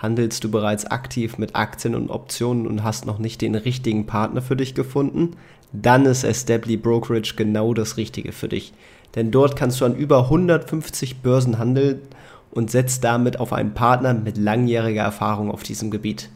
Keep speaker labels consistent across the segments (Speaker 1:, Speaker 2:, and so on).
Speaker 1: Handelst du bereits aktiv mit Aktien und Optionen und hast noch nicht den richtigen Partner für dich gefunden? Dann ist Estably Brokerage genau das Richtige für dich. Denn dort kannst du an über 150 Börsen handeln und setzt damit auf einen Partner mit langjähriger Erfahrung auf diesem Gebiet.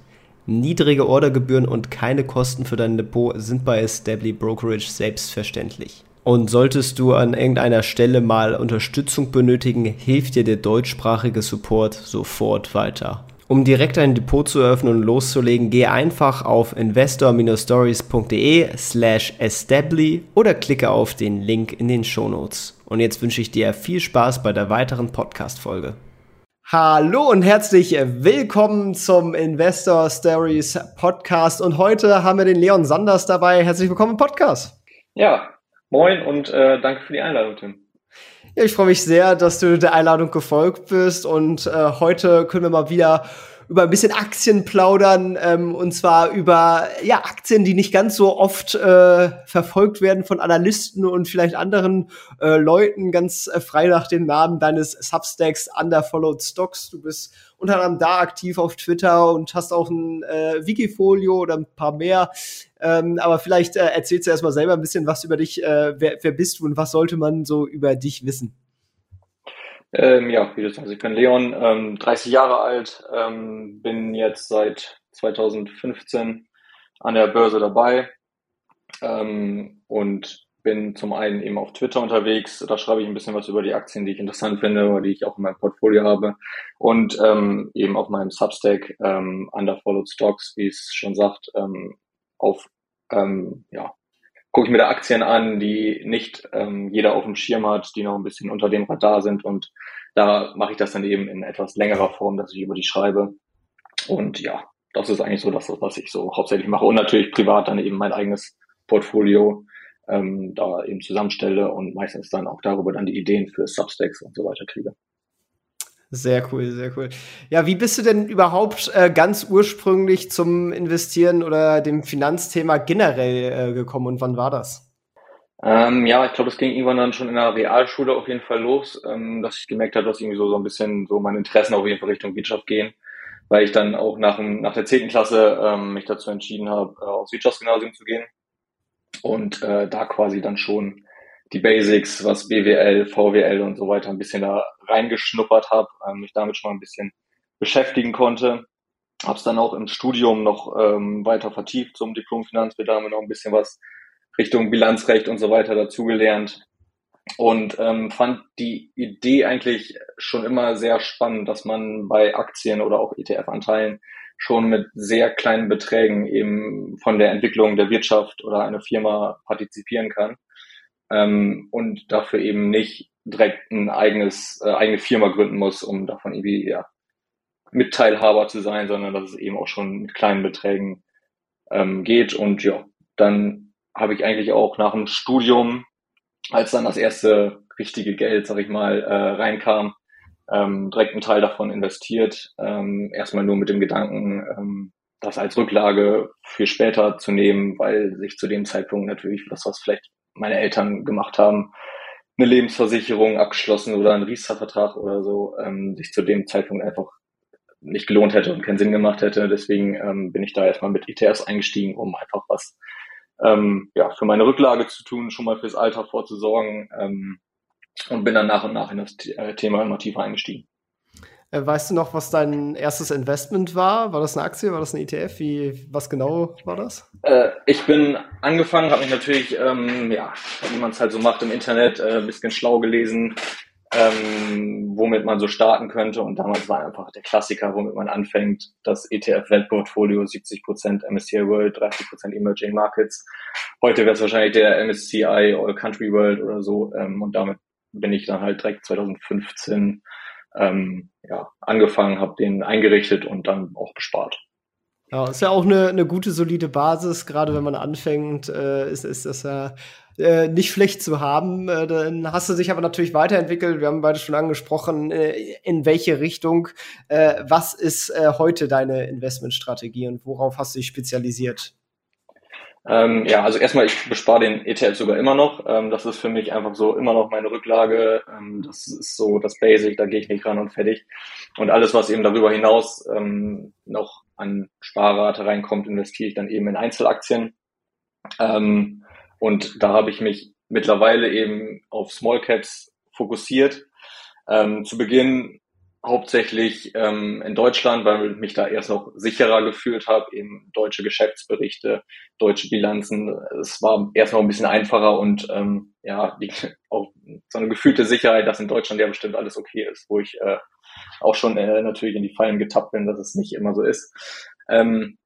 Speaker 1: Niedrige Ordergebühren und keine Kosten für dein Depot sind bei Estably Brokerage selbstverständlich. Und solltest du an irgendeiner Stelle mal Unterstützung benötigen, hilft dir der deutschsprachige Support sofort weiter. Um direkt ein Depot zu eröffnen und loszulegen, gehe einfach auf investor-stories.de slash estably oder klicke auf den Link in den Shownotes. Und jetzt wünsche ich dir viel Spaß bei der weiteren Podcast-Folge. Hallo und herzlich willkommen zum Investor Stories Podcast. Und heute haben wir den Leon Sanders dabei. Herzlich willkommen im Podcast.
Speaker 2: Ja, moin und äh, danke für die Einladung, Tim.
Speaker 1: Ja, ich freue mich sehr, dass du der Einladung gefolgt bist und äh, heute können wir mal wieder über ein bisschen Aktien plaudern ähm, und zwar über ja Aktien, die nicht ganz so oft äh, verfolgt werden von Analysten und vielleicht anderen äh, Leuten ganz äh, frei nach dem Namen deines Substacks Underfollowed Stocks. Du bist unter anderem da aktiv auf Twitter und hast auch ein äh, Wikifolio oder ein paar mehr. Ähm, aber vielleicht äh, erzählst du erstmal selber ein bisschen was über dich. Äh, wer, wer bist du und was sollte man so über dich wissen?
Speaker 2: Ähm, ja, wie du sagst, ich bin Leon, ähm, 30 Jahre alt, ähm, bin jetzt seit 2015 an der Börse dabei ähm, und bin zum einen eben auf Twitter unterwegs. Da schreibe ich ein bisschen was über die Aktien, die ich interessant finde oder die ich auch in meinem Portfolio habe. Und ähm, eben auf meinem Substack ähm, Underfollowed Stocks, wie es schon sagt, auf ja, gucke ich mir da Aktien an, die nicht ähm, jeder auf dem Schirm hat, die noch ein bisschen unter dem Radar sind und da mache ich das dann eben in etwas längerer Form, dass ich über die schreibe. Und ja, das ist eigentlich so das, was ich so hauptsächlich mache. Und natürlich privat dann eben mein eigenes Portfolio ähm, da eben zusammenstelle und meistens dann auch darüber dann die Ideen für Substacks und so weiter kriege.
Speaker 1: Sehr cool, sehr cool. Ja, wie bist du denn überhaupt äh, ganz ursprünglich zum Investieren oder dem Finanzthema generell äh, gekommen und wann war das?
Speaker 2: Ähm, ja, ich glaube, es ging irgendwann dann schon in der Realschule auf jeden Fall los, ähm, dass ich gemerkt habe, dass irgendwie so, so ein bisschen so meine Interessen auf jeden Fall Richtung Wirtschaft gehen, weil ich dann auch nach, nach der zehnten Klasse ähm, mich dazu entschieden habe, äh, aufs Wirtschaftsgymnasium zu gehen und äh, da quasi dann schon die Basics, was BWL, VWL und so weiter ein bisschen da reingeschnuppert habe, ähm, mich damit schon mal ein bisschen beschäftigen konnte. Habe es dann auch im Studium noch ähm, weiter vertieft zum Diplom Finanzbedarf noch ein bisschen was Richtung Bilanzrecht und so weiter dazugelernt und ähm, fand die Idee eigentlich schon immer sehr spannend, dass man bei Aktien oder auch ETF-Anteilen schon mit sehr kleinen Beträgen eben von der Entwicklung der Wirtschaft oder einer Firma partizipieren kann ähm, und dafür eben nicht direkt ein eigenes, äh, eigene Firma gründen muss, um davon irgendwie ja, Mitteilhaber zu sein, sondern dass es eben auch schon mit kleinen Beträgen ähm, geht. Und ja, dann habe ich eigentlich auch nach dem Studium, als dann das erste richtige Geld, sag ich mal, äh, reinkam, ähm, direkt einen Teil davon investiert. Ähm, erstmal nur mit dem Gedanken, ähm, das als Rücklage für später zu nehmen, weil sich zu dem Zeitpunkt natürlich das, was vielleicht meine Eltern gemacht haben, eine Lebensversicherung abgeschlossen oder einen Riester-Vertrag oder so, ähm, sich zu dem Zeitpunkt einfach nicht gelohnt hätte und keinen Sinn gemacht hätte. Deswegen ähm, bin ich da erstmal mit ETFs eingestiegen, um einfach was ähm, ja, für meine Rücklage zu tun, schon mal fürs Alter vorzusorgen ähm, und bin dann nach und nach in das äh, Thema immer tiefer eingestiegen.
Speaker 1: Äh, weißt du noch, was dein erstes Investment war? War das eine Aktie? War das ein ETF? Wie, was genau war das?
Speaker 2: Äh, ich bin angefangen, habe mich natürlich, ähm, ja, wie man es halt so macht im Internet, äh, ein bisschen schlau gelesen, ähm, womit man so starten könnte. Und damals war einfach der Klassiker, womit man anfängt, das ETF-Weltportfolio, 70% MSCI World, 30% Emerging Markets. Heute wäre es wahrscheinlich der MSCI All Country World oder so. Ähm, und damit bin ich dann halt direkt 2015 ähm, ja, angefangen, habe den eingerichtet und dann auch bespart.
Speaker 1: Ja, ist ja auch eine, eine gute, solide Basis, gerade wenn man anfängt, äh, ist, ist das ja äh, nicht schlecht zu haben. Äh, dann hast du dich aber natürlich weiterentwickelt. Wir haben beide schon angesprochen, äh, in welche Richtung. Äh, was ist äh, heute deine Investmentstrategie und worauf hast du dich spezialisiert?
Speaker 2: Ähm, ja, also erstmal, ich bespare den ETF sogar immer noch. Ähm, das ist für mich einfach so immer noch meine Rücklage. Ähm, das ist so das Basic, da gehe ich nicht ran und fertig. Und alles, was eben darüber hinaus ähm, noch an Sparrate reinkommt, investiere ich dann eben in Einzelaktien. Ähm, und da habe ich mich mittlerweile eben auf Small Caps fokussiert. Ähm, zu Beginn hauptsächlich ähm, in Deutschland, weil ich mich da erst noch sicherer gefühlt habe, eben deutsche Geschäftsberichte, deutsche Bilanzen. Es war erst noch ein bisschen einfacher und ähm, ja, die, auch so eine gefühlte Sicherheit, dass in Deutschland ja bestimmt alles okay ist, wo ich äh, auch schon äh, natürlich in die Fallen getappt bin, dass es nicht immer so ist. Ähm,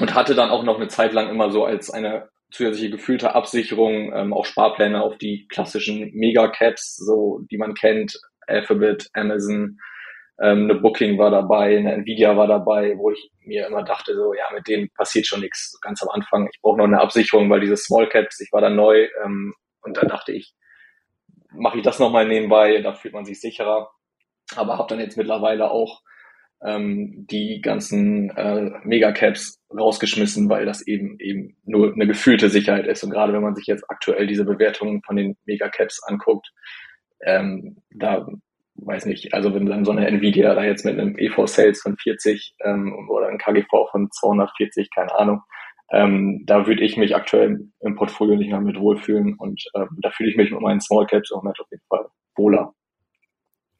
Speaker 2: und hatte dann auch noch eine Zeit lang immer so als eine zusätzliche gefühlte Absicherung ähm, auch Sparpläne auf die klassischen Megacaps, so die man kennt, Alphabet, Amazon, ähm, eine Booking war dabei, eine Nvidia war dabei, wo ich mir immer dachte, so ja, mit denen passiert schon nichts ganz am Anfang. Ich brauche noch eine Absicherung, weil diese Small Caps, ich war da neu ähm, und dann dachte ich, mache ich das nochmal nebenbei, da fühlt man sich sicherer. Aber habe dann jetzt mittlerweile auch ähm, die ganzen äh, Megacaps rausgeschmissen, weil das eben eben nur eine gefühlte Sicherheit ist. Und gerade wenn man sich jetzt aktuell diese Bewertungen von den Megacaps anguckt, ähm, da weiß nicht, also wenn dann so eine Nvidia da jetzt mit einem EV Sales von 40 ähm, oder ein KGV von 240, keine Ahnung, ähm, da würde ich mich aktuell im Portfolio nicht mehr mit wohlfühlen und ähm, da fühle ich mich mit meinen Small Caps im Moment auf jeden Fall wohler.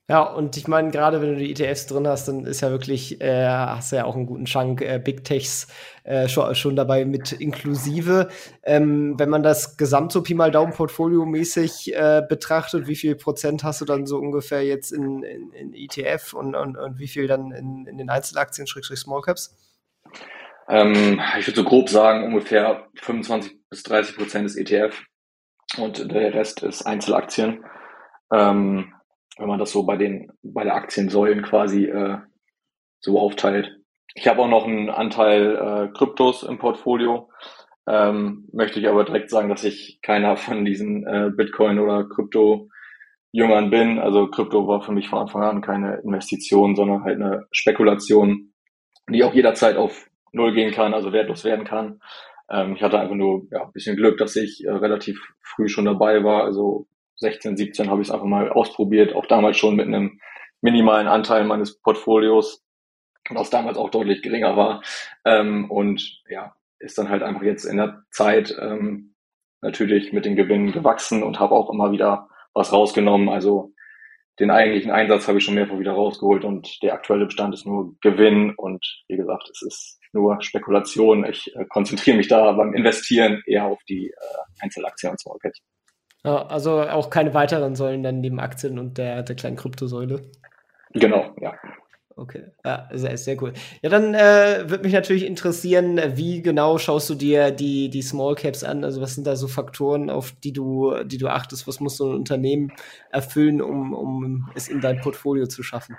Speaker 1: Ja, und ich meine, gerade wenn du die ETFs drin hast, dann ist ja wirklich, äh, hast du ja auch einen guten Chunk äh, Big Techs äh, schon, schon dabei mit inklusive. Ähm, wenn man das gesamt so Pi mal Daumen Portfolio mäßig äh, betrachtet, wie viel Prozent hast du dann so ungefähr jetzt in, in, in ETF und, und, und wie viel dann in, in den Einzelaktien, Schrägstrich Small Caps?
Speaker 2: Ähm, ich würde so grob sagen, ungefähr 25 bis 30 Prozent ist ETF und der Rest ist Einzelaktien. Ähm, wenn man das so bei den bei der Aktiensäulen quasi äh, so aufteilt. Ich habe auch noch einen Anteil äh, Kryptos im Portfolio. Ähm, möchte ich aber direkt sagen, dass ich keiner von diesen äh, Bitcoin oder Krypto Jüngern bin. Also Krypto war für mich von Anfang an keine Investition, sondern halt eine Spekulation, die auch jederzeit auf Null gehen kann, also wertlos werden kann. Ähm, ich hatte einfach nur ja, ein bisschen Glück, dass ich äh, relativ früh schon dabei war. Also 16, 17 habe ich es einfach mal ausprobiert, auch damals schon mit einem minimalen Anteil meines Portfolios, was damals auch deutlich geringer war. Ähm, und ja, ist dann halt einfach jetzt in der Zeit ähm, natürlich mit den Gewinnen gewachsen und habe auch immer wieder was rausgenommen. Also den eigentlichen Einsatz habe ich schon mehrfach wieder rausgeholt und der aktuelle Bestand ist nur Gewinn und wie gesagt, es ist nur Spekulation. Ich äh, konzentriere mich da beim Investieren eher auf die äh, Einzelaktien und Small Caps.
Speaker 1: Ja, also auch keine weiteren Säulen dann neben Aktien und der, der kleinen Kryptosäule.
Speaker 2: Genau, ja.
Speaker 1: Okay, ja, sehr, sehr cool. Ja, dann äh, würde mich natürlich interessieren, wie genau schaust du dir die, die Small Caps an? Also was sind da so Faktoren, auf die du, die du achtest? Was muss so ein Unternehmen erfüllen, um, um es in dein Portfolio zu schaffen?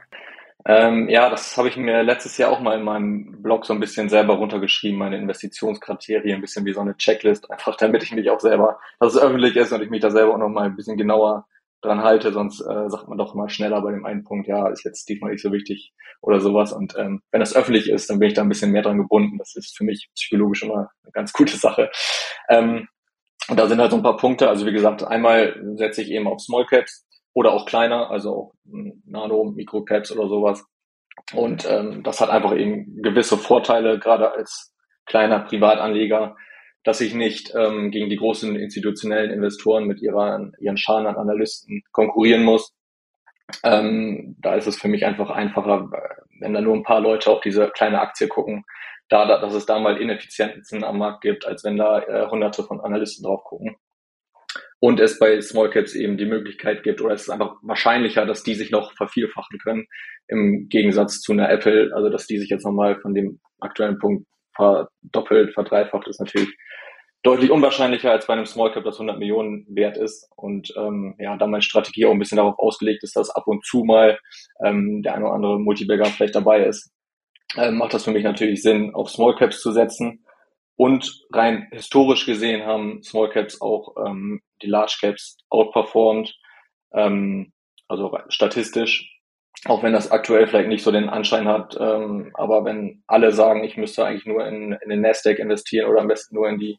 Speaker 2: Ähm, ja, das habe ich mir letztes Jahr auch mal in meinem Blog so ein bisschen selber runtergeschrieben, meine Investitionskriterien, ein bisschen wie so eine Checklist, einfach damit ich mich auch selber, dass es öffentlich ist und ich mich da selber auch noch mal ein bisschen genauer dran halte, sonst äh, sagt man doch mal schneller bei dem einen Punkt, ja, ist jetzt diesmal nicht so wichtig oder sowas. Und ähm, wenn das öffentlich ist, dann bin ich da ein bisschen mehr dran gebunden. Das ist für mich psychologisch immer eine ganz gute Sache. Ähm, und da sind halt so ein paar Punkte. Also wie gesagt, einmal setze ich eben auf Small Caps oder auch kleiner, also auch Nano, Microcaps oder sowas. Und ähm, das hat einfach eben gewisse Vorteile, gerade als kleiner Privatanleger, dass ich nicht ähm, gegen die großen institutionellen Investoren mit ihrer, ihren Scharen an Analysten konkurrieren muss. Ähm, da ist es für mich einfach einfacher, wenn da nur ein paar Leute auf diese kleine Aktie gucken, da, dass es da mal Ineffizienzen am Markt gibt, als wenn da äh, hunderte von Analysten drauf gucken und es bei Small Caps eben die Möglichkeit gibt, oder es ist einfach wahrscheinlicher, dass die sich noch vervielfachen können, im Gegensatz zu einer Apple, also dass die sich jetzt nochmal von dem aktuellen Punkt verdoppelt, verdreifacht, ist natürlich deutlich unwahrscheinlicher als bei einem Small Cap, das 100 Millionen wert ist. Und ähm, ja, da meine Strategie auch ein bisschen darauf ausgelegt ist, dass ab und zu mal ähm, der eine oder andere Multibagger vielleicht dabei ist. äh, macht das für mich natürlich Sinn, auf Small Caps zu setzen. Und rein historisch gesehen haben Small Caps auch ähm, die Large Caps outperformed, ähm, also statistisch. Auch wenn das aktuell vielleicht nicht so den Anschein hat, ähm, aber wenn alle sagen, ich müsste eigentlich nur in, in den Nasdaq investieren oder am besten nur in die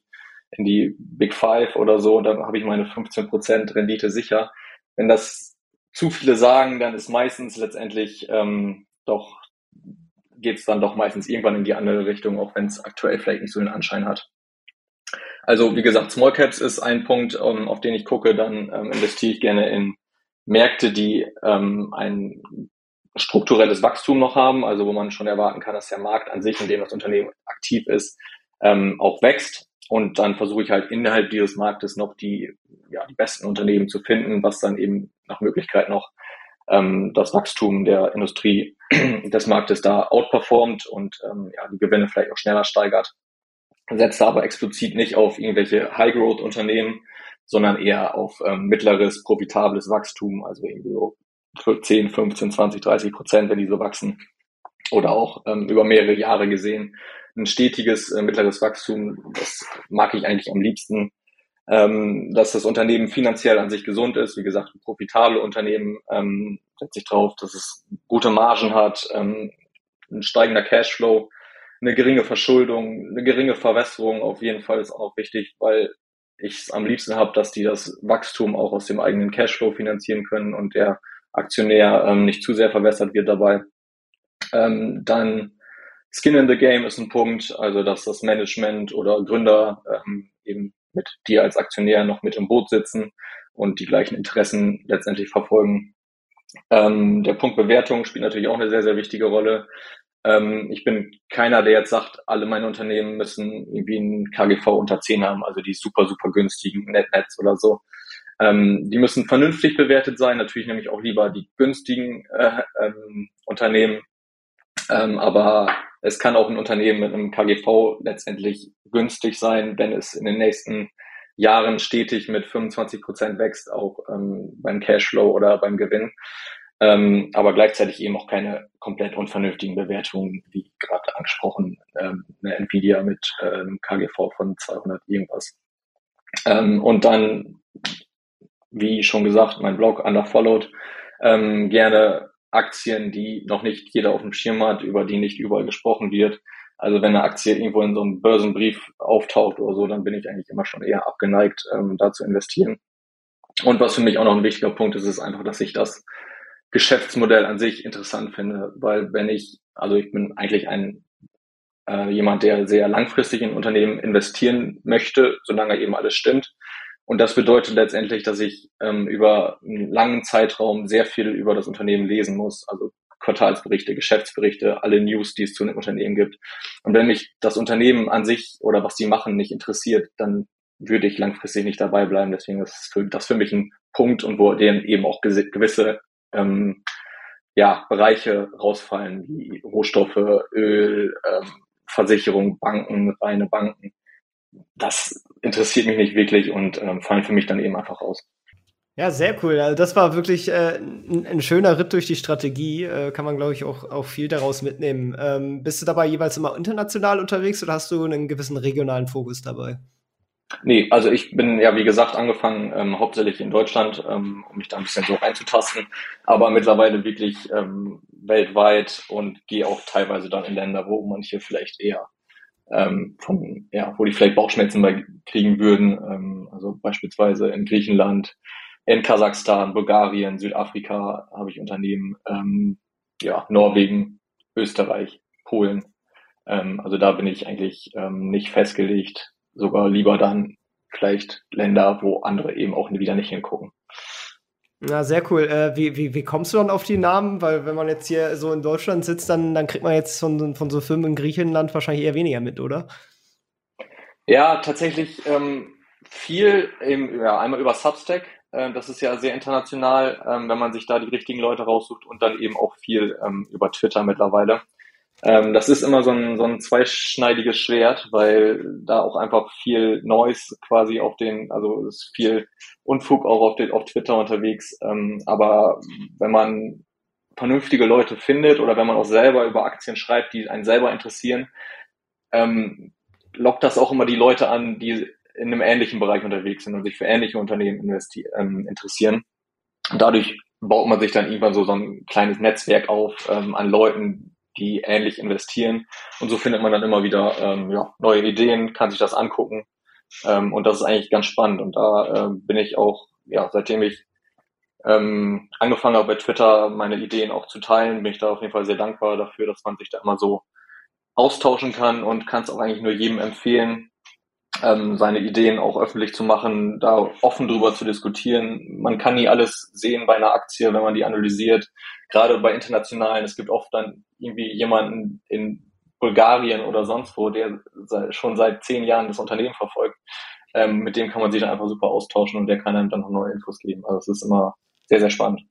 Speaker 2: in die Big Five oder so, dann habe ich meine 15% Rendite sicher. Wenn das zu viele sagen, dann ist meistens letztendlich ähm, doch geht es dann doch meistens irgendwann in die andere Richtung, auch wenn es aktuell vielleicht nicht so den Anschein hat. Also wie gesagt, Small Caps ist ein Punkt, um, ähm, auf den ich gucke. Dann ähm, investiere ich gerne in Märkte, die ähm, ein strukturelles Wachstum noch haben, also wo man schon erwarten kann, dass der Markt an sich, in dem das Unternehmen aktiv ist, ähm, auch wächst. Und dann versuche ich halt innerhalb dieses Marktes noch die, ja, die besten Unternehmen zu finden, was dann eben nach Möglichkeit noch ähm, das Wachstum der Industrie des Marktes da outperformt und ähm, ja, die Gewinne vielleicht auch schneller steigert. Setze aber explizit nicht auf irgendwelche High-Growth-Unternehmen, sondern eher auf ähm, mittleres, profitables Wachstum, also irgendwie so 10, 15, 20, 30 Prozent, wenn die so wachsen. Oder auch ähm, über mehrere Jahre gesehen. Ein stetiges, äh, mittleres Wachstum, das mag ich eigentlich am liebsten ähm, dass das Unternehmen finanziell an sich gesund ist. Wie gesagt, profitable Unternehmen ähm, setzt sich drauf, dass es gute Margen hat, ähm, ein steigender Cashflow, eine geringe Verschuldung, eine geringe Verwässerung auf jeden Fall ist auch wichtig, weil ich es am liebsten habe, dass die das Wachstum auch aus dem eigenen Cashflow finanzieren können und der Aktionär ähm, nicht zu sehr verwässert wird dabei. Ähm, dann Skin in the Game ist ein Punkt, also dass das Management oder Gründer ähm, eben mit dir als Aktionär noch mit im Boot sitzen und die gleichen Interessen letztendlich verfolgen. Ähm, der Punkt Bewertung spielt natürlich auch eine sehr, sehr wichtige Rolle. Ähm, ich bin keiner, der jetzt sagt, alle meine Unternehmen müssen irgendwie ein KGV unter 10 haben, also die super, super günstigen NetNets oder so. Ähm, die müssen vernünftig bewertet sein. Natürlich nämlich auch lieber die günstigen äh, ähm, Unternehmen. Ähm, aber es kann auch ein Unternehmen mit einem KGV letztendlich günstig sein, wenn es in den nächsten Jahren stetig mit 25 Prozent wächst, auch ähm, beim Cashflow oder beim Gewinn. Ähm, aber gleichzeitig eben auch keine komplett unvernünftigen Bewertungen, wie gerade angesprochen, ähm, eine Nvidia mit ähm, KGV von 200 irgendwas. Ähm, und dann, wie schon gesagt, mein Blog Underfollowed, ähm, gerne Aktien, die noch nicht jeder auf dem Schirm hat, über die nicht überall gesprochen wird. Also wenn eine Aktie irgendwo in so einem Börsenbrief auftaucht oder so, dann bin ich eigentlich immer schon eher abgeneigt, ähm, da zu investieren. Und was für mich auch noch ein wichtiger Punkt ist, ist einfach, dass ich das Geschäftsmodell an sich interessant finde, weil wenn ich, also ich bin eigentlich ein äh, jemand, der sehr langfristig in Unternehmen investieren möchte, solange eben alles stimmt. Und das bedeutet letztendlich, dass ich ähm, über einen langen Zeitraum sehr viel über das Unternehmen lesen muss. Also Quartalsberichte, Geschäftsberichte, alle News, die es zu einem Unternehmen gibt. Und wenn mich das Unternehmen an sich oder was sie machen nicht interessiert, dann würde ich langfristig nicht dabei bleiben. Deswegen ist das für mich ein Punkt und wo denen eben auch gewisse ähm, ja, Bereiche rausfallen, wie Rohstoffe, Öl, ähm, Versicherung, Banken, reine Banken das interessiert mich nicht wirklich und ähm, fallen für mich dann eben einfach raus.
Speaker 1: Ja, sehr cool. Also das war wirklich äh, ein, ein, schöner Ritt durch die Strategie. Äh, kann man, glaube ich, auch, auch viel daraus mitnehmen. Ähm, bist du dabei jeweils immer international unterwegs oder hast du einen gewissen regionalen Fokus dabei?
Speaker 2: Nee, also ich bin ja, wie gesagt, angefangen ähm, hauptsächlich in Deutschland, ähm, um mich da ein bisschen so reinzutasten, aber mittlerweile wirklich ähm, weltweit und gehe auch teilweise dann in Länder, wo manche vielleicht eher ähm, von, ja, wo die vielleicht Bauchschmerzen bei kriegen würden. Ähm, also beispielsweise in Griechenland, in Kasachstan, Bulgarien, Südafrika habe ich Unternehmen, ähm, ja, Norwegen, Österreich, Polen. Ähm, also da bin ich eigentlich ähm, nicht festgelegt, sogar lieber dann vielleicht Länder, wo andere eben auch wieder nicht hingucken.
Speaker 1: Na, sehr cool. Äh, wie, wie, wie kommst du dann auf die Namen? Weil wenn man jetzt hier so in Deutschland sitzt, dann, dann kriegt man jetzt von, von so Firmen in Griechenland wahrscheinlich eher weniger mit, oder?
Speaker 2: Ja, tatsächlich ähm, viel, im, ja, einmal über Substack. Äh, das ist ja sehr international, ähm, wenn man sich da die richtigen Leute raussucht und dann eben auch viel ähm, über Twitter mittlerweile. Ähm, das ist immer so ein, so ein zweischneidiges Schwert, weil da auch einfach viel Noise quasi auf den, also ist viel Unfug auch auf, den, auf Twitter unterwegs. Ähm, aber wenn man vernünftige Leute findet oder wenn man auch selber über Aktien schreibt, die einen selber interessieren, ähm, lockt das auch immer die Leute an, die in einem ähnlichen Bereich unterwegs sind und sich für ähnliche Unternehmen ähm, interessieren. Und dadurch baut man sich dann irgendwann so, so ein kleines Netzwerk auf ähm, an Leuten, die ähnlich investieren. Und so findet man dann immer wieder ähm, ja, neue Ideen, kann sich das angucken. Ähm, und das ist eigentlich ganz spannend. Und da ähm, bin ich auch, ja, seitdem ich ähm, angefangen habe bei Twitter, meine Ideen auch zu teilen, bin ich da auf jeden Fall sehr dankbar dafür, dass man sich da immer so austauschen kann und kann es auch eigentlich nur jedem empfehlen, ähm, seine Ideen auch öffentlich zu machen, da offen drüber zu diskutieren. Man kann nie alles sehen bei einer Aktie, wenn man die analysiert. Gerade bei internationalen, es gibt oft dann irgendwie jemanden in Bulgarien oder sonst wo, der schon seit zehn Jahren das Unternehmen verfolgt. Ähm, mit dem kann man sich dann einfach super austauschen und der kann einem dann noch neue Infos geben. Also es ist immer sehr, sehr spannend.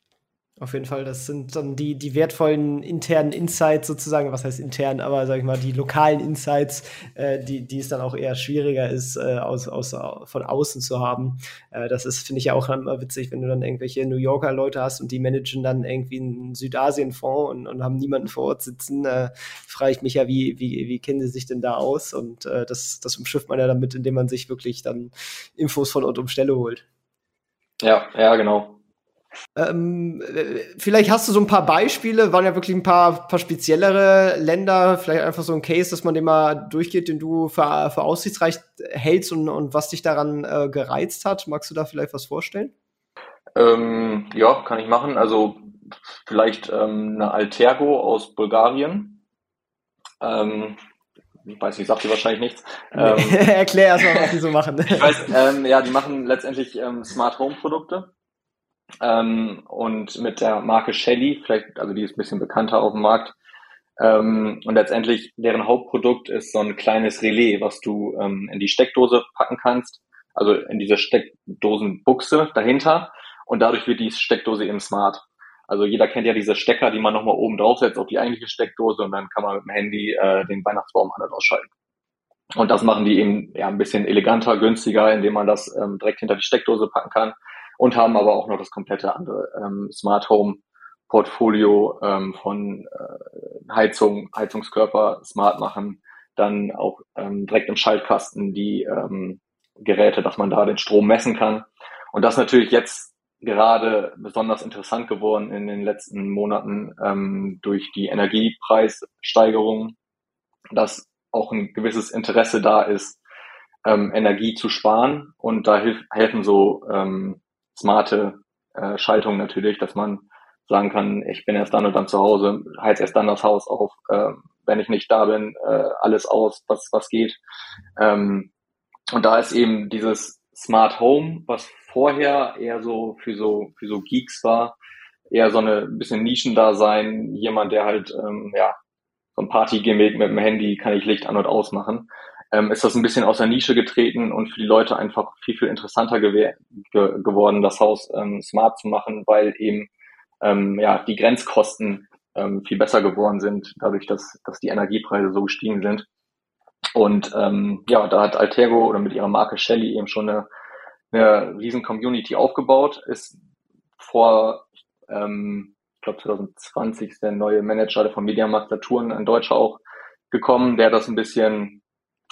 Speaker 1: Auf jeden Fall, das sind dann die, die wertvollen internen Insights sozusagen, was heißt intern, aber sag ich mal, die lokalen Insights, äh, die, die es dann auch eher schwieriger ist, äh, aus, aus, von außen zu haben. Äh, das ist, finde ich ja auch immer witzig, wenn du dann irgendwelche New Yorker Leute hast und die managen dann irgendwie einen Südasien-Fonds und, und haben niemanden vor Ort sitzen, äh, frage ich mich ja, wie, wie, wie kennen sie sich denn da aus? Und äh, das, das umschifft man ja damit, indem man sich wirklich dann Infos von Ort um Stelle holt.
Speaker 2: Ja, ja, genau.
Speaker 1: Ähm, vielleicht hast du so ein paar Beispiele, waren ja wirklich ein paar, paar speziellere Länder, vielleicht einfach so ein Case, dass man den mal durchgeht, den du für, für aussichtsreich hältst und, und was dich daran äh, gereizt hat. Magst du da vielleicht was vorstellen?
Speaker 2: Ähm, ja, kann ich machen. Also vielleicht ähm, eine Altergo aus Bulgarien. Ähm, ich weiß nicht, sagt dir wahrscheinlich nichts.
Speaker 1: Ähm, Erklär erstmal, was die so machen.
Speaker 2: ich weiß, ähm, ja, die machen letztendlich ähm, Smart Home Produkte. Ähm, und mit der Marke Shelly, vielleicht, also die ist ein bisschen bekannter auf dem Markt. Ähm, und letztendlich deren Hauptprodukt ist so ein kleines Relais, was du ähm, in die Steckdose packen kannst, also in diese Steckdosenbuchse dahinter. Und dadurch wird die Steckdose eben smart. Also jeder kennt ja diese Stecker, die man nochmal oben draufsetzt auf die eigentliche Steckdose und dann kann man mit dem Handy äh, den Weihnachtsbaum an- und ausschalten. Und das machen die eben ja ein bisschen eleganter, günstiger, indem man das ähm, direkt hinter die Steckdose packen kann und haben aber auch noch das komplette andere ähm, Smart Home Portfolio ähm, von äh, Heizung, Heizungskörper smart machen, dann auch ähm, direkt im Schaltkasten die ähm, Geräte, dass man da den Strom messen kann. Und das natürlich jetzt gerade besonders interessant geworden in den letzten Monaten ähm, durch die Energiepreissteigerung, dass auch ein gewisses Interesse da ist, ähm, Energie zu sparen. Und da hilf, helfen so ähm, smarte äh, Schaltung natürlich, dass man sagen kann, ich bin erst dann und dann zu Hause, heiz erst dann das Haus auf, äh, wenn ich nicht da bin, äh, alles aus, was, was geht. Ähm, und da ist eben dieses Smart Home, was vorher eher so für so, für so Geeks war, eher so eine bisschen Nischendasein, jemand, der halt, ähm, ja, so ein Party-Gimmick mit dem Handy kann ich Licht an und aus machen ähm, ist das ein bisschen aus der Nische getreten und für die Leute einfach viel, viel interessanter ge ge geworden, das Haus ähm, smart zu machen, weil eben ähm, ja, die Grenzkosten ähm, viel besser geworden sind, dadurch, dass, dass die Energiepreise so gestiegen sind. Und ähm, ja, da hat Altergo oder mit ihrer Marke Shelly eben schon eine, eine riesen Community aufgebaut, ist vor, ähm, ich glaube 2020 ist der neue Manager von Mediamarkt Saturn, ein Deutscher auch gekommen, der das ein bisschen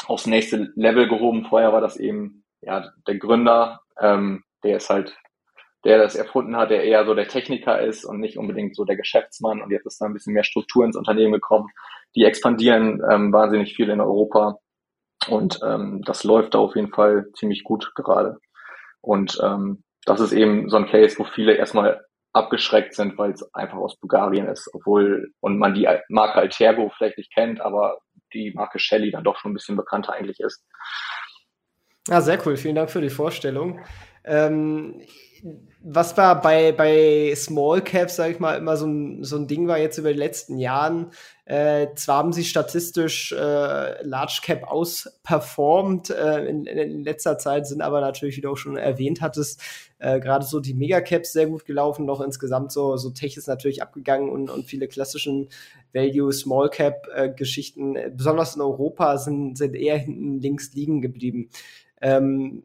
Speaker 2: aufs nächste Level gehoben. Vorher war das eben ja der Gründer, ähm, der ist halt, der das erfunden hat, der eher so der Techniker ist und nicht unbedingt so der Geschäftsmann. Und jetzt ist da ein bisschen mehr Struktur ins Unternehmen gekommen. Die expandieren ähm, wahnsinnig viel in Europa. Und ähm, das läuft da auf jeden Fall ziemlich gut gerade. Und ähm, das ist eben so ein Case, wo viele erstmal abgeschreckt sind, weil es einfach aus Bulgarien ist, obwohl und man die Marke Altergo vielleicht nicht kennt, aber die Marke Shelly dann doch schon ein bisschen bekannter eigentlich ist.
Speaker 1: Ja, sehr cool. Vielen Dank für die Vorstellung. Ähm, was war bei, bei Small Caps, sage ich mal, immer so ein, so ein Ding war jetzt über die letzten Jahren. Äh, zwar haben sie statistisch äh, Large Cap ausperformt äh, in, in, letzter Zeit, sind aber natürlich, wie du auch schon erwähnt hattest, äh, gerade so die Megacaps sehr gut gelaufen, noch insgesamt so, so Tech ist natürlich abgegangen und, und viele klassischen Value Small Cap äh, Geschichten, äh, besonders in Europa, sind, sind eher hinten links liegen geblieben. Ähm,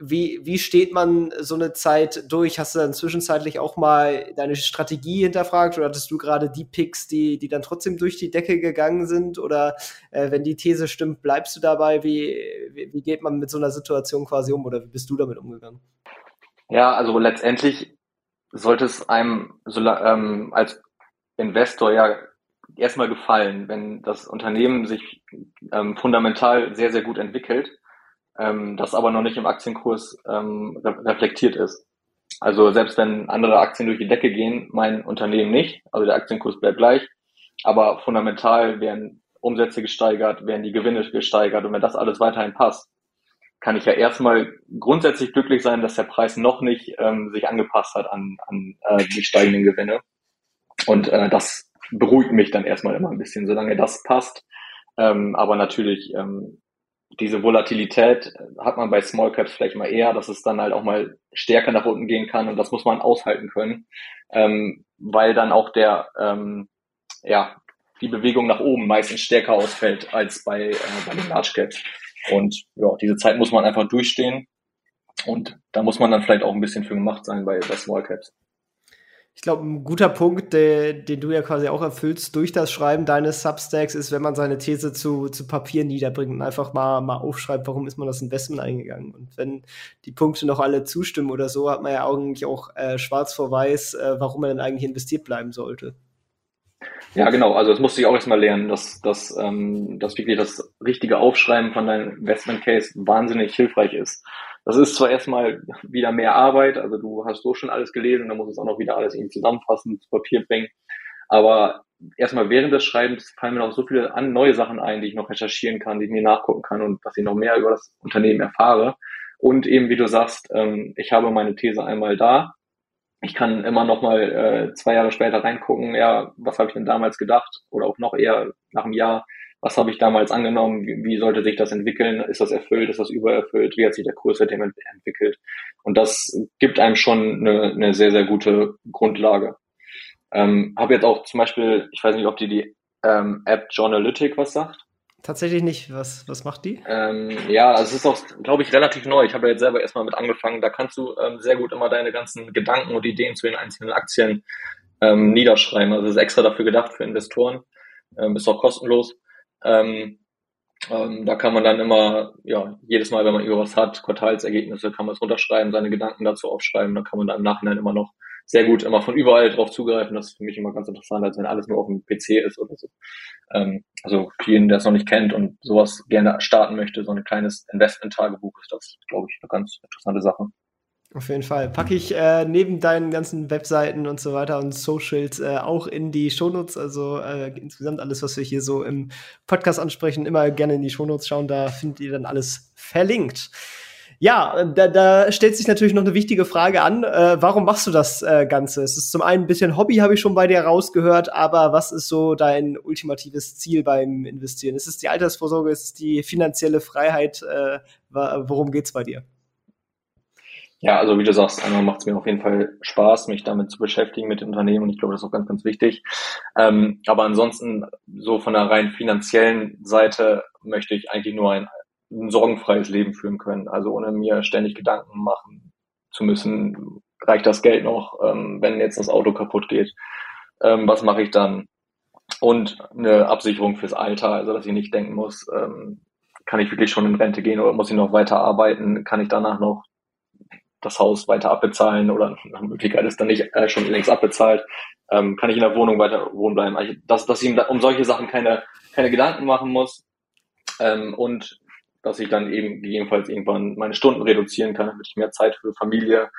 Speaker 1: wie, wie steht man so eine Zeit durch? Hast du dann zwischenzeitlich auch mal deine Strategie hinterfragt oder hattest du gerade die Picks, die, die dann trotzdem durch die Decke gegangen sind? Oder äh, wenn die These stimmt, bleibst du dabei? Wie, wie, wie geht man mit so einer Situation quasi um oder wie bist du damit umgegangen?
Speaker 2: Ja, also letztendlich sollte es einem so, ähm, als Investor ja erstmal gefallen, wenn das Unternehmen sich ähm, fundamental sehr, sehr gut entwickelt, ähm, das aber noch nicht im Aktienkurs ähm, re reflektiert ist. Also selbst wenn andere Aktien durch die Decke gehen, mein Unternehmen nicht, also der Aktienkurs bleibt gleich, aber fundamental werden Umsätze gesteigert, werden die Gewinne gesteigert und wenn das alles weiterhin passt, kann ich ja erstmal grundsätzlich glücklich sein, dass der Preis noch nicht ähm, sich angepasst hat an, an äh, die steigenden Gewinne. Und äh, das beruhigt mich dann erstmal immer ein bisschen, solange das passt. Ähm, aber natürlich, ähm, diese Volatilität hat man bei Small Caps vielleicht mal eher, dass es dann halt auch mal stärker nach unten gehen kann und das muss man aushalten können, ähm, weil dann auch der, ähm, ja, die Bewegung nach oben meistens stärker ausfällt als bei, äh, bei den Large Caps. Und ja, diese Zeit muss man einfach durchstehen und da muss man dann vielleicht auch ein bisschen für gemacht sein bei, bei Small Caps.
Speaker 1: Ich glaube, ein guter Punkt, der, den du ja quasi auch erfüllst durch das Schreiben deines Substacks, ist, wenn man seine These zu, zu Papier niederbringt und einfach mal, mal aufschreibt, warum ist man das Investment eingegangen. Und wenn die Punkte noch alle zustimmen oder so, hat man ja eigentlich auch äh, schwarz vor weiß, äh, warum man denn eigentlich investiert bleiben sollte.
Speaker 2: Ja, genau. Also das musste ich auch erstmal lernen, dass, dass, ähm, dass wirklich das richtige Aufschreiben von deinem Investment Case wahnsinnig hilfreich ist. Das ist zwar erstmal wieder mehr Arbeit, also du hast so schon alles gelesen, dann musst du es auch noch wieder alles irgendwie zusammenfassen, zu Papier bringen. Aber erstmal während des Schreibens fallen mir noch so viele neue Sachen ein, die ich noch recherchieren kann, die ich mir nachgucken kann und dass ich noch mehr über das Unternehmen erfahre. Und eben, wie du sagst, ähm, ich habe meine These einmal da. Ich kann immer noch mal äh, zwei Jahre später reingucken, ja, was habe ich denn damals gedacht? Oder auch noch eher nach einem Jahr, was habe ich damals angenommen, wie, wie, sollte sich das entwickeln, ist das erfüllt, ist das übererfüllt, wie hat sich der Kurs seitdem entwickelt. Und das gibt einem schon eine, eine sehr, sehr gute Grundlage. Ähm, habe jetzt auch zum Beispiel, ich weiß nicht, ob die die ähm, App Journalytic was sagt.
Speaker 1: Tatsächlich nicht. Was, was macht die?
Speaker 2: Ähm, ja, also es ist auch, glaube ich, relativ neu. Ich habe ja jetzt selber erstmal mit angefangen. Da kannst du ähm, sehr gut immer deine ganzen Gedanken und Ideen zu den einzelnen Aktien ähm, niederschreiben. Also es ist extra dafür gedacht für Investoren. Ähm, ist auch kostenlos. Ähm, ähm, da kann man dann immer, ja, jedes Mal, wenn man irgendwas hat, Quartalsergebnisse, kann man es runterschreiben, seine Gedanken dazu aufschreiben, dann kann man dann im Nachhinein immer noch sehr gut immer von überall drauf zugreifen. Das ist für mich immer ganz interessant, als wenn alles nur auf dem PC ist oder so. Ähm, also für jeden, der es noch nicht kennt und sowas gerne starten möchte, so ein kleines Investment-Tagebuch ist das, glaube ich, eine ganz interessante Sache.
Speaker 1: Auf jeden Fall. Packe ich äh, neben deinen ganzen Webseiten und so weiter und Socials äh, auch in die Shownotes. Also äh, insgesamt alles, was wir hier so im Podcast ansprechen, immer gerne in die Shownotes schauen. Da findet ihr dann alles verlinkt. Ja, da, da stellt sich natürlich noch eine wichtige Frage an. Äh, warum machst du das äh, Ganze? Es ist zum einen ein bisschen Hobby, habe ich schon bei dir rausgehört, aber was ist so dein ultimatives Ziel beim Investieren? Ist es die Altersvorsorge? Ist es die finanzielle Freiheit? Äh, worum geht's bei dir?
Speaker 2: Ja, also wie du sagst, einmal macht es mir auf jeden Fall Spaß, mich damit zu beschäftigen mit dem Unternehmen und ich glaube, das ist auch ganz, ganz wichtig. Ähm, aber ansonsten, so von der rein finanziellen Seite möchte ich eigentlich nur ein, ein sorgenfreies Leben führen können. Also ohne mir ständig Gedanken machen zu müssen, reicht das Geld noch, ähm, wenn jetzt das Auto kaputt geht, ähm, was mache ich dann? Und eine Absicherung fürs Alter, also dass ich nicht denken muss, ähm, kann ich wirklich schon in Rente gehen oder muss ich noch weiter arbeiten? Kann ich danach noch das Haus weiter abbezahlen oder nach Möglichkeit ist dann nicht äh, schon längst abbezahlt, ähm, kann ich in der Wohnung weiter wohnen bleiben. Also, dass, dass ich um solche Sachen keine, keine Gedanken machen muss ähm, und dass ich dann eben gegebenenfalls irgendwann meine Stunden reduzieren kann, damit ich mehr Zeit für Familie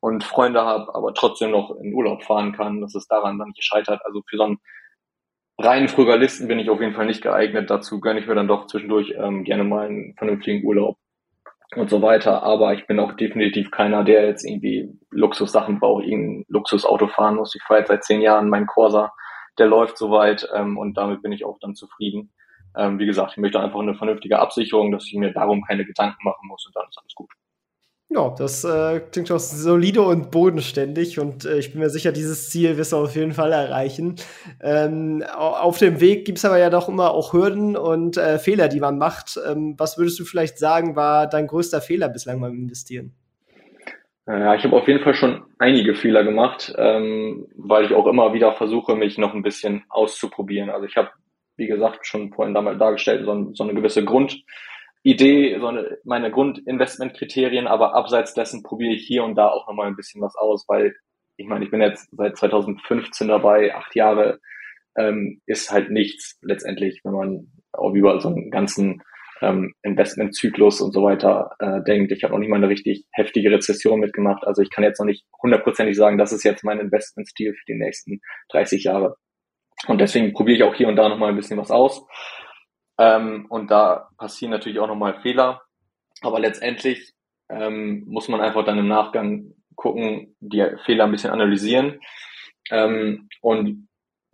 Speaker 2: und Freunde habe, aber trotzdem noch in Urlaub fahren kann, dass es daran dann nicht gescheitert. Also für so einen reinen Frugalisten bin ich auf jeden Fall nicht geeignet. Dazu gönne ich mir dann doch zwischendurch ähm, gerne mal einen vernünftigen Urlaub und so weiter. Aber ich bin auch definitiv keiner, der jetzt irgendwie Luxussachen braucht, irgendein Luxusauto fahren muss. Ich fahre jetzt seit zehn Jahren meinen Corsa, der läuft soweit ähm, und damit bin ich auch dann zufrieden. Ähm, wie gesagt, ich möchte einfach eine vernünftige Absicherung, dass ich mir darum keine Gedanken machen muss und dann ist alles gut.
Speaker 1: Ja, das äh, klingt doch solide und bodenständig und äh, ich bin mir sicher, dieses Ziel wirst du auf jeden Fall erreichen. Ähm, auf dem Weg gibt es aber ja doch immer auch Hürden und äh, Fehler, die man macht. Ähm, was würdest du vielleicht sagen, war dein größter Fehler bislang beim Investieren?
Speaker 2: Ja, ich habe auf jeden Fall schon einige Fehler gemacht, ähm, weil ich auch immer wieder versuche, mich noch ein bisschen auszuprobieren. Also ich habe, wie gesagt, schon vorhin damals dargestellt, so, so eine gewisse Grund Idee, so eine, meine Grundinvestmentkriterien, aber abseits dessen probiere ich hier und da auch nochmal ein bisschen was aus, weil ich meine, ich bin jetzt seit 2015 dabei, acht Jahre ähm, ist halt nichts letztendlich, wenn man auch über so einen ganzen ähm, Investmentzyklus und so weiter äh, denkt. Ich habe noch nicht mal eine richtig heftige Rezession mitgemacht, also ich kann jetzt noch nicht hundertprozentig sagen, das ist jetzt mein Investmentstil für die nächsten 30 Jahre. Und deswegen probiere ich auch hier und da nochmal ein bisschen was aus. Ähm, und da passieren natürlich auch nochmal Fehler. Aber letztendlich ähm, muss man einfach dann im Nachgang gucken, die Fehler ein bisschen analysieren. Ähm, und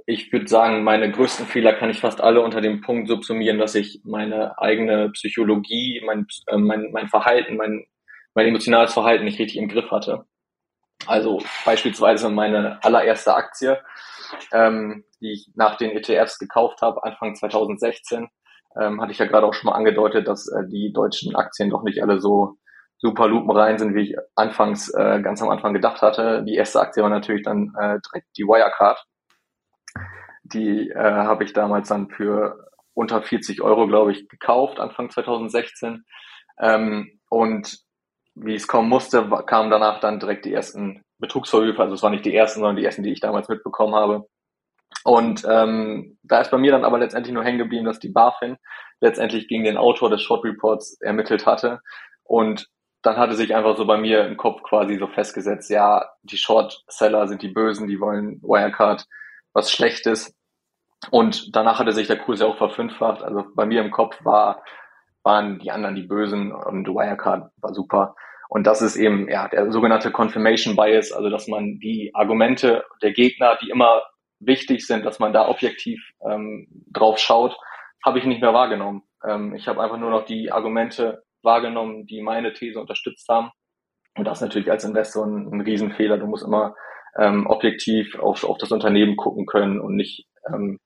Speaker 2: ich würde sagen, meine größten Fehler kann ich fast alle unter dem Punkt subsumieren, dass ich meine eigene Psychologie, mein, äh, mein, mein Verhalten, mein, mein emotionales Verhalten nicht richtig im Griff hatte. Also beispielsweise meine allererste Aktie, ähm, die ich nach den ETFs gekauft habe, Anfang 2016, ähm, hatte ich ja gerade auch schon mal angedeutet, dass äh, die deutschen Aktien doch nicht alle so super lupenrein sind, wie ich anfangs äh, ganz am Anfang gedacht hatte. Die erste Aktie war natürlich dann äh, direkt die Wirecard. Die äh, habe ich damals dann für unter 40 Euro, glaube ich, gekauft, Anfang 2016. Ähm, und wie es kommen musste, kamen danach dann direkt die ersten Betrugsvorwürfe. Also es waren nicht die ersten, sondern die ersten, die ich damals mitbekommen habe. Und ähm, da ist bei mir dann aber letztendlich nur hängen geblieben, dass die BaFin letztendlich gegen den Autor des Short Reports ermittelt hatte. Und dann hatte sich einfach so bei mir im Kopf quasi so festgesetzt, ja, die Short-Seller sind die Bösen, die wollen Wirecard was Schlechtes. Und danach hatte sich der Kurs ja auch verfünffacht. Also bei mir im Kopf war, waren die anderen die Bösen und Wirecard war super. Und das ist eben ja der sogenannte Confirmation Bias, also dass man die Argumente der Gegner, die immer wichtig sind, dass man da objektiv ähm, drauf schaut, habe ich nicht mehr wahrgenommen. Ähm, ich habe einfach nur noch die Argumente wahrgenommen, die meine These unterstützt haben. Und das ist natürlich als Investor ein, ein Riesenfehler. Du musst immer ähm, objektiv auf, auf das Unternehmen gucken können und nicht ähm,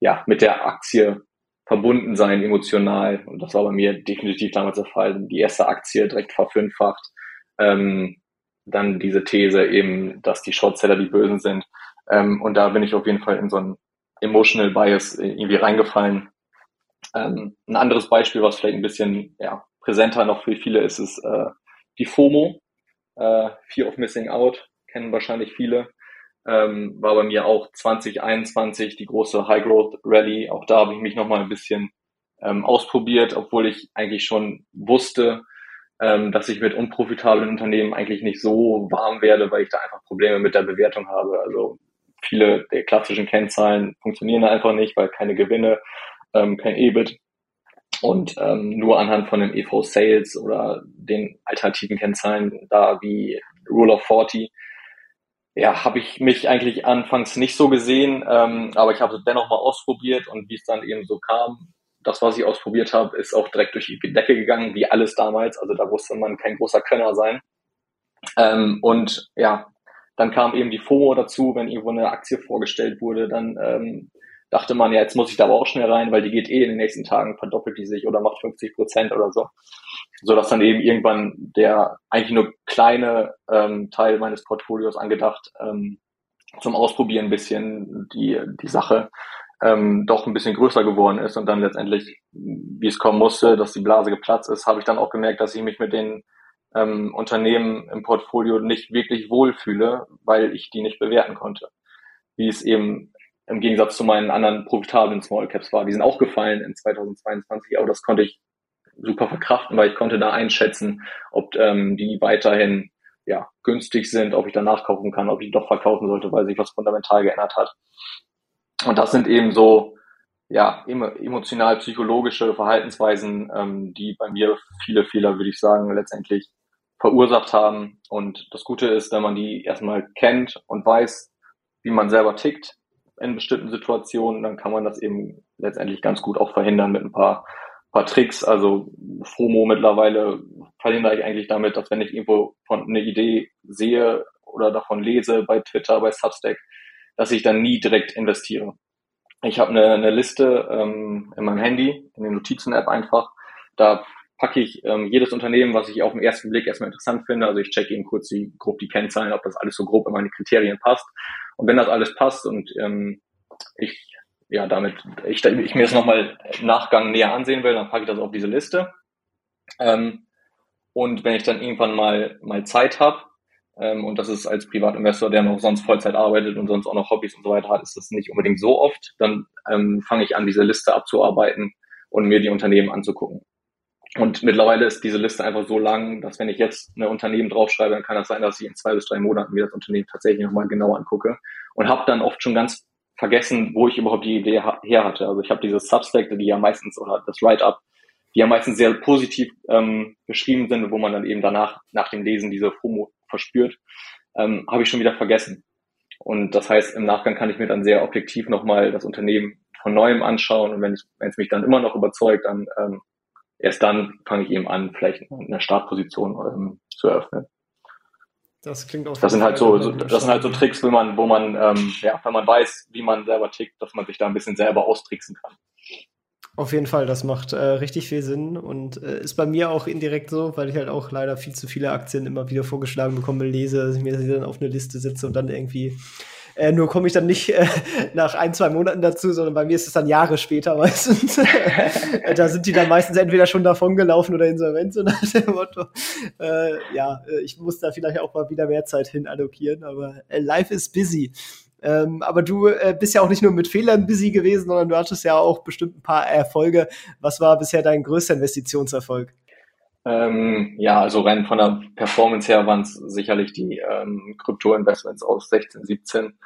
Speaker 2: ja, mit der Aktie verbunden sein, emotional. Und das war bei mir definitiv damals der Fall. Die erste Aktie direkt verfünffacht. Ähm, dann diese These eben, dass die Shortseller die Bösen sind. Ähm, und da bin ich auf jeden Fall in so ein Emotional Bias irgendwie reingefallen. Ähm, ein anderes Beispiel, was vielleicht ein bisschen ja, präsenter noch für viele ist, ist äh, die FOMO, äh, Fear of Missing Out, kennen wahrscheinlich viele. Ähm, war bei mir auch 2021 die große High Growth Rally. Auch da habe ich mich nochmal ein bisschen ähm, ausprobiert, obwohl ich eigentlich schon wusste, ähm, dass ich mit unprofitablen Unternehmen eigentlich nicht so warm werde, weil ich da einfach Probleme mit der Bewertung habe. Also viele der klassischen Kennzahlen funktionieren einfach nicht, weil keine Gewinne, ähm, kein EBIT und ähm, nur anhand von dem EV Sales oder den alternativen Kennzahlen da wie Rule of 40 ja, habe ich mich eigentlich anfangs nicht so gesehen, ähm, aber ich habe es dennoch mal ausprobiert und wie es dann eben so kam, das, was ich ausprobiert habe, ist auch direkt durch die Decke gegangen, wie alles damals. Also da musste man kein großer Könner sein. Ähm, und ja, dann kam eben die FOMO dazu, wenn irgendwo eine Aktie vorgestellt wurde, dann ähm, dachte man, ja, jetzt muss ich da aber auch schnell rein, weil die geht eh in den nächsten Tagen, verdoppelt die sich oder macht 50 Prozent oder so. So dass dann eben irgendwann der eigentlich nur kleine ähm, Teil meines Portfolios angedacht, ähm, zum Ausprobieren ein bisschen die, die Sache ähm, doch ein bisschen größer geworden ist und dann letztendlich, wie es kommen musste, dass die Blase geplatzt ist, habe ich dann auch gemerkt, dass ich mich mit den ähm, Unternehmen im Portfolio nicht wirklich wohlfühle, weil ich die nicht bewerten konnte. Wie es eben im Gegensatz zu meinen anderen profitablen Small Caps war. Die sind auch gefallen in 2022, aber das konnte ich super verkraften, weil ich konnte da einschätzen, ob ähm, die weiterhin ja, günstig sind, ob ich danach kaufen kann, ob ich doch verkaufen sollte, weil sich was fundamental geändert hat. Und das sind eben so ja, emotional-psychologische Verhaltensweisen, ähm, die bei mir viele Fehler, würde ich sagen, letztendlich verursacht haben. Und das Gute ist, wenn man die erstmal kennt und weiß, wie man selber tickt in bestimmten Situationen, dann kann man das eben letztendlich ganz gut auch verhindern mit ein paar, paar Tricks. Also FOMO mittlerweile verhindere ich eigentlich damit, dass wenn ich irgendwo von eine Idee sehe oder davon lese bei Twitter, bei Substack, dass ich dann nie direkt investiere. Ich habe eine, eine Liste ähm, in meinem Handy, in der Notizen-App einfach. Da packe ich ähm, jedes Unternehmen, was ich auf den ersten Blick erstmal interessant finde. Also ich checke eben kurz die, grob die Kennzahlen, ob das alles so grob in meine Kriterien passt. Und wenn das alles passt und ähm, ich ja damit ich, ich mir das nochmal im Nachgang näher ansehen will, dann packe ich das auf diese Liste. Ähm, und wenn ich dann irgendwann mal mal Zeit habe, ähm, und das ist als Privatinvestor, der noch sonst Vollzeit arbeitet und sonst auch noch Hobbys und so weiter hat, ist das nicht unbedingt so oft. Dann ähm, fange ich an, diese Liste abzuarbeiten und mir die Unternehmen anzugucken. Und mittlerweile ist diese Liste einfach so lang, dass wenn ich jetzt eine Unternehmen draufschreibe, dann kann das sein, dass ich in zwei bis drei Monaten mir das Unternehmen tatsächlich nochmal genau angucke und habe dann oft schon ganz vergessen, wo ich überhaupt die Idee her hatte. Also ich habe diese Substack, die ja meistens, oder das Write-up, die ja meistens sehr positiv ähm, beschrieben sind, wo man dann eben danach, nach dem Lesen diese FOMO verspürt, ähm, habe ich schon wieder vergessen. Und das heißt, im Nachgang kann ich mir dann sehr objektiv nochmal das Unternehmen von neuem anschauen und wenn es mich dann immer noch überzeugt, dann ähm, erst dann fange ich eben an, vielleicht eine Startposition ähm, zu eröffnen. Das klingt auch. Das sind halt so, so das sind halt so Tricks, wo man, wo man, ähm, ja, wenn man weiß, wie man selber tickt, dass man sich da ein bisschen selber austricksen kann.
Speaker 1: Auf jeden Fall, das macht äh, richtig viel Sinn und äh, ist bei mir auch indirekt so, weil ich halt auch leider viel zu viele Aktien immer wieder vorgeschlagen bekomme, lese, dass ich mir sie dann auf eine Liste setze und dann irgendwie äh, nur komme ich dann nicht äh, nach ein, zwei Monaten dazu, sondern bei mir ist es dann Jahre später meistens. Da sind die dann meistens entweder schon davon gelaufen oder insolvent, so nach dem Motto. Äh, ja, äh, ich muss da vielleicht auch mal wieder mehr Zeit hin allokieren, aber äh, life is busy. Ähm, aber du äh, bist ja auch nicht nur mit Fehlern busy gewesen, sondern du hattest ja auch bestimmt ein paar Erfolge. Was war bisher dein größter Investitionserfolg?
Speaker 2: Ähm, ja, also rein von der Performance her waren es sicherlich die ähm, Krypto-Investments aus 16, 17.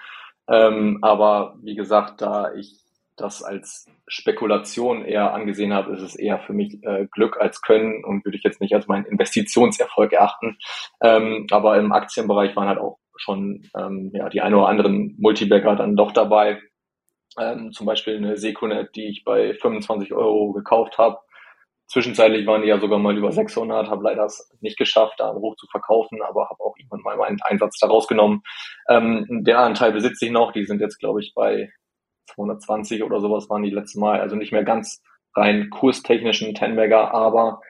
Speaker 2: Ähm, aber wie gesagt, da ich das als Spekulation eher angesehen habe, ist es eher für mich äh, Glück als Können und würde ich jetzt nicht als meinen Investitionserfolg erachten. Ähm, aber im Aktienbereich waren halt auch schon ähm, ja, die ein oder anderen Multibagger dann doch dabei. Ähm, zum Beispiel eine Seconet, die ich bei 25 Euro gekauft habe. Zwischenzeitlich waren die ja sogar mal über 600, habe leider es nicht geschafft, da hoch zu verkaufen, aber habe auch irgendwann mal meinen Einsatz da rausgenommen. Ähm, der Anteil besitze ich noch, die sind jetzt, glaube ich, bei 220 oder sowas waren die letzte Mal, also nicht mehr ganz rein kurstechnischen 10-Bagger, aber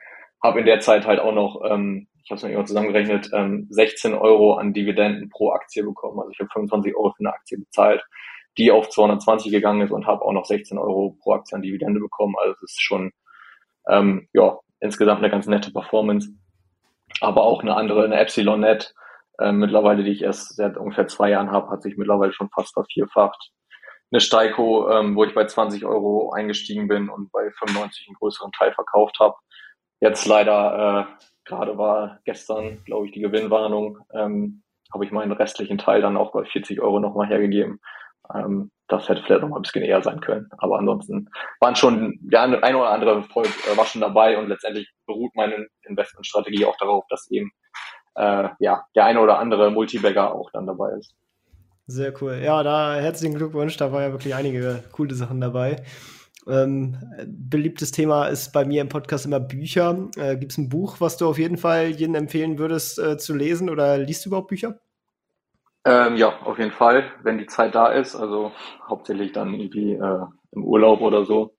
Speaker 2: habe in der Zeit halt auch noch ähm, ich habe es mir immer zusammengerechnet, ähm, 16 Euro an Dividenden pro Aktie bekommen. Also ich habe 25 Euro für eine Aktie bezahlt, die auf 220 gegangen ist und habe auch noch 16 Euro pro Aktie an Dividende bekommen. Also es ist schon ähm, ja insgesamt eine ganz nette Performance. Aber auch eine andere, eine Epsilon Net, äh, mittlerweile, die ich erst seit ungefähr zwei Jahren habe, hat sich mittlerweile schon fast vervierfacht. Eine Steiko, ähm, wo ich bei 20 Euro eingestiegen bin und bei 95 einen größeren Teil verkauft habe. Jetzt leider äh, Gerade war gestern, glaube ich, die Gewinnwarnung. Ähm, habe ich meinen restlichen Teil dann auch bei 40 Euro nochmal hergegeben. Ähm, das hätte vielleicht noch mal ein bisschen eher sein können. Aber ansonsten waren schon, ja, ein oder andere Erfolg äh, war schon dabei und letztendlich beruht meine Investmentstrategie auch darauf, dass eben äh, ja, der eine oder andere Multibagger auch dann dabei ist.
Speaker 1: Sehr cool. Ja, da herzlichen Glückwunsch. Da war ja wirklich einige coole Sachen dabei. Ähm, beliebtes Thema ist bei mir im Podcast immer Bücher. Äh, Gibt es ein Buch, was du auf jeden Fall jedem empfehlen würdest äh, zu lesen oder liest du überhaupt Bücher?
Speaker 2: Ähm, ja, auf jeden Fall, wenn die Zeit da ist. Also hauptsächlich dann irgendwie äh, im Urlaub oder so,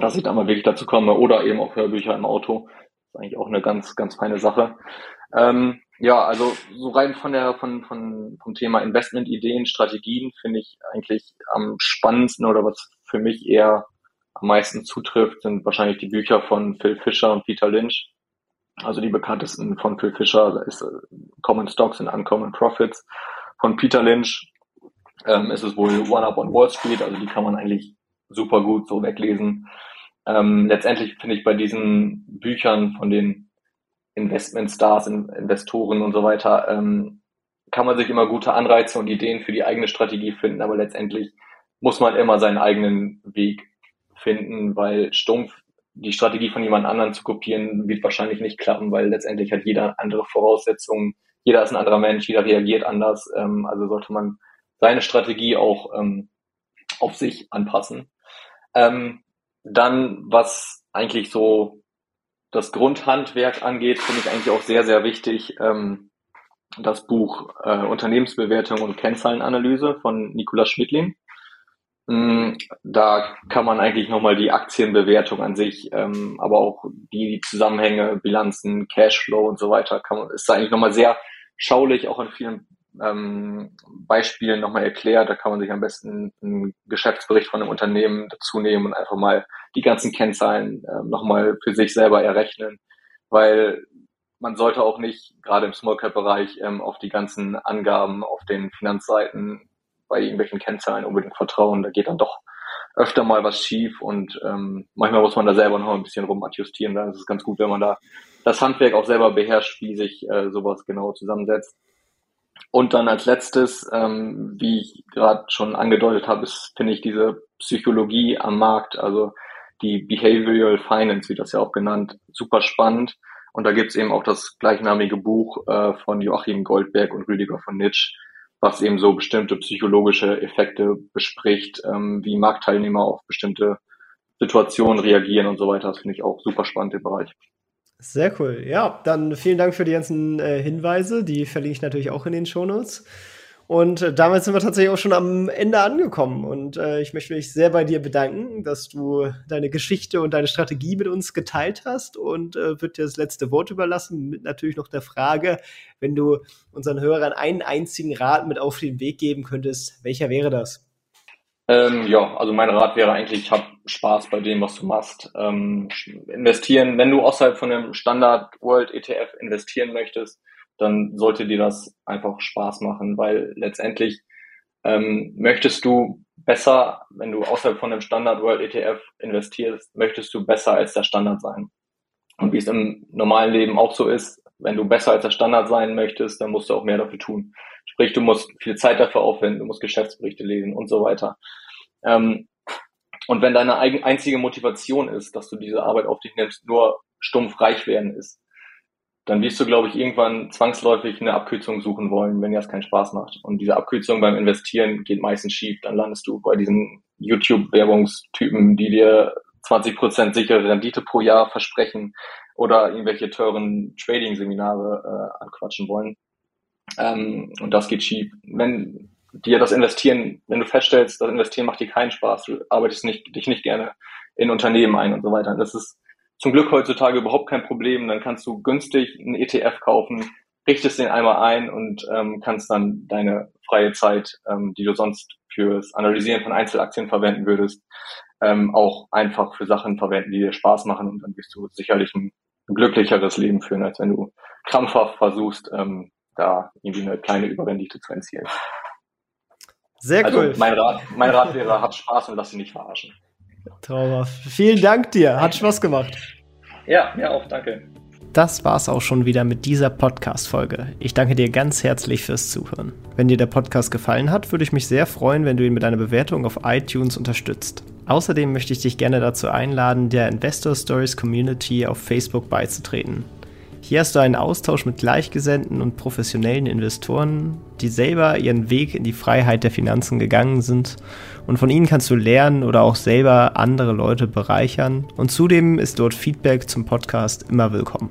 Speaker 2: dass ich da mal wirklich dazu komme oder eben auch Hörbücher im Auto. Ist eigentlich auch eine ganz, ganz feine Sache. Ähm, ja, also so rein von der von, von vom Thema Investmentideen, Strategien finde ich eigentlich am spannendsten oder was für mich eher am meisten zutrifft, sind wahrscheinlich die Bücher von Phil Fisher und Peter Lynch. Also die bekanntesten von Phil Fisher ist äh, Common Stocks and Uncommon Profits. Von Peter Lynch ähm, ist es wohl One Up on Wall Street, also die kann man eigentlich super gut so weglesen. Ähm, letztendlich finde ich bei diesen Büchern von den Investmentstars, Investoren und so weiter, ähm, kann man sich immer gute Anreize und Ideen für die eigene Strategie finden, aber letztendlich muss man immer seinen eigenen Weg finden, weil stumpf die Strategie von jemand anderen zu kopieren, wird wahrscheinlich nicht klappen, weil letztendlich hat jeder andere Voraussetzungen, jeder ist ein anderer Mensch, jeder reagiert anders. Ähm, also sollte man seine Strategie auch ähm, auf sich anpassen. Ähm, dann, was eigentlich so das Grundhandwerk angeht, finde ich eigentlich auch sehr, sehr wichtig ähm, das Buch äh, Unternehmensbewertung und Kennzahlenanalyse von Nikolaus Schmidlin. Mm, da kann man eigentlich nochmal die Aktienbewertung an sich, ähm, aber auch die Zusammenhänge, Bilanzen, Cashflow und so weiter, kann man, ist eigentlich nochmal sehr schaulich, auch an vielen ähm, Beispielen nochmal erklärt. Da kann man sich am besten einen Geschäftsbericht von einem Unternehmen dazu nehmen und einfach mal die ganzen Kennzahlen äh, nochmal für sich selber errechnen, weil man sollte auch nicht gerade im Small Cap Bereich ähm, auf die ganzen Angaben auf den Finanzseiten bei irgendwelchen Kennzahlen unbedingt vertrauen. Da geht dann doch öfter mal was schief und ähm, manchmal muss man da selber noch ein bisschen rumadjustieren. Da ist es ganz gut, wenn man da das Handwerk auch selber beherrscht, wie sich äh, sowas genau zusammensetzt. Und dann als letztes, ähm, wie ich gerade schon angedeutet habe, ist, finde ich, diese Psychologie am Markt, also die Behavioral Finance, wie das ja auch genannt, super spannend. Und da gibt's eben auch das gleichnamige Buch äh, von Joachim Goldberg und Rüdiger von Nitsch, was eben so bestimmte psychologische Effekte bespricht, ähm, wie Marktteilnehmer auf bestimmte Situationen reagieren und so weiter. Das finde ich auch super spannend im Bereich.
Speaker 1: Sehr cool. Ja, dann vielen Dank für die ganzen äh, Hinweise. Die verlinke ich natürlich auch in den Shownotes. Und äh, damit sind wir tatsächlich auch schon am Ende angekommen. Und äh, ich möchte mich sehr bei dir bedanken, dass du deine Geschichte und deine Strategie mit uns geteilt hast und äh, wird dir das letzte Wort überlassen, mit natürlich noch der Frage, wenn du unseren Hörern einen einzigen Rat mit auf den Weg geben könntest, welcher wäre das?
Speaker 2: Ähm, ja, also mein Rat wäre eigentlich, hab Spaß bei dem, was du machst. Ähm, investieren, wenn du außerhalb von einem Standard World ETF investieren möchtest, dann sollte dir das einfach Spaß machen, weil letztendlich ähm, möchtest du besser, wenn du außerhalb von einem Standard World ETF investierst, möchtest du besser als der Standard sein. Und wie es im normalen Leben auch so ist, wenn du besser als der Standard sein möchtest, dann musst du auch mehr dafür tun. Sprich, du musst viel Zeit dafür aufwenden, du musst Geschäftsberichte lesen und so weiter. Ähm, und wenn deine einzige Motivation ist, dass du diese Arbeit auf dich nimmst, nur stumpf reich werden ist, dann wirst du, glaube ich, irgendwann zwangsläufig eine Abkürzung suchen wollen, wenn dir das keinen Spaß macht. Und diese Abkürzung beim Investieren geht meistens schief. Dann landest du bei diesen YouTube-Werbungstypen, die dir 20% sichere Rendite pro Jahr versprechen oder irgendwelche teuren Trading-Seminare äh, anquatschen wollen. Ähm, und das geht schief. Wenn dir das Investieren, wenn du feststellst, das Investieren macht dir keinen Spaß, du arbeitest nicht, dich nicht gerne in Unternehmen ein und so weiter. Das ist zum Glück heutzutage überhaupt kein Problem. Dann kannst du günstig einen ETF kaufen, richtest den einmal ein und ähm, kannst dann deine freie Zeit, ähm, die du sonst fürs Analysieren von Einzelaktien verwenden würdest, ähm, auch einfach für Sachen verwenden, die dir Spaß machen und dann wirst du sicherlich ein glücklicheres Leben führen, als wenn du krampfhaft versuchst, ähm, da irgendwie eine kleine Überrendite zu erzielen.
Speaker 1: Sehr also cool.
Speaker 2: Mein Rat, mein Rat wäre, hab Spaß und lass dich nicht verarschen.
Speaker 1: Traumhaft. Vielen Dank dir. Hat Spaß gemacht.
Speaker 2: Ja, mir auch. Danke.
Speaker 1: Das war's auch schon wieder mit dieser Podcast-Folge. Ich danke dir ganz herzlich fürs Zuhören. Wenn dir der Podcast gefallen hat, würde ich mich sehr freuen, wenn du ihn mit einer Bewertung auf iTunes unterstützt. Außerdem möchte ich dich gerne dazu einladen, der Investor Stories Community auf Facebook beizutreten. Hier hast du einen Austausch mit Gleichgesinnten und professionellen Investoren, die selber ihren Weg in die Freiheit der Finanzen gegangen sind. Und von ihnen kannst du lernen oder auch selber andere Leute bereichern. Und zudem ist dort Feedback zum Podcast immer willkommen.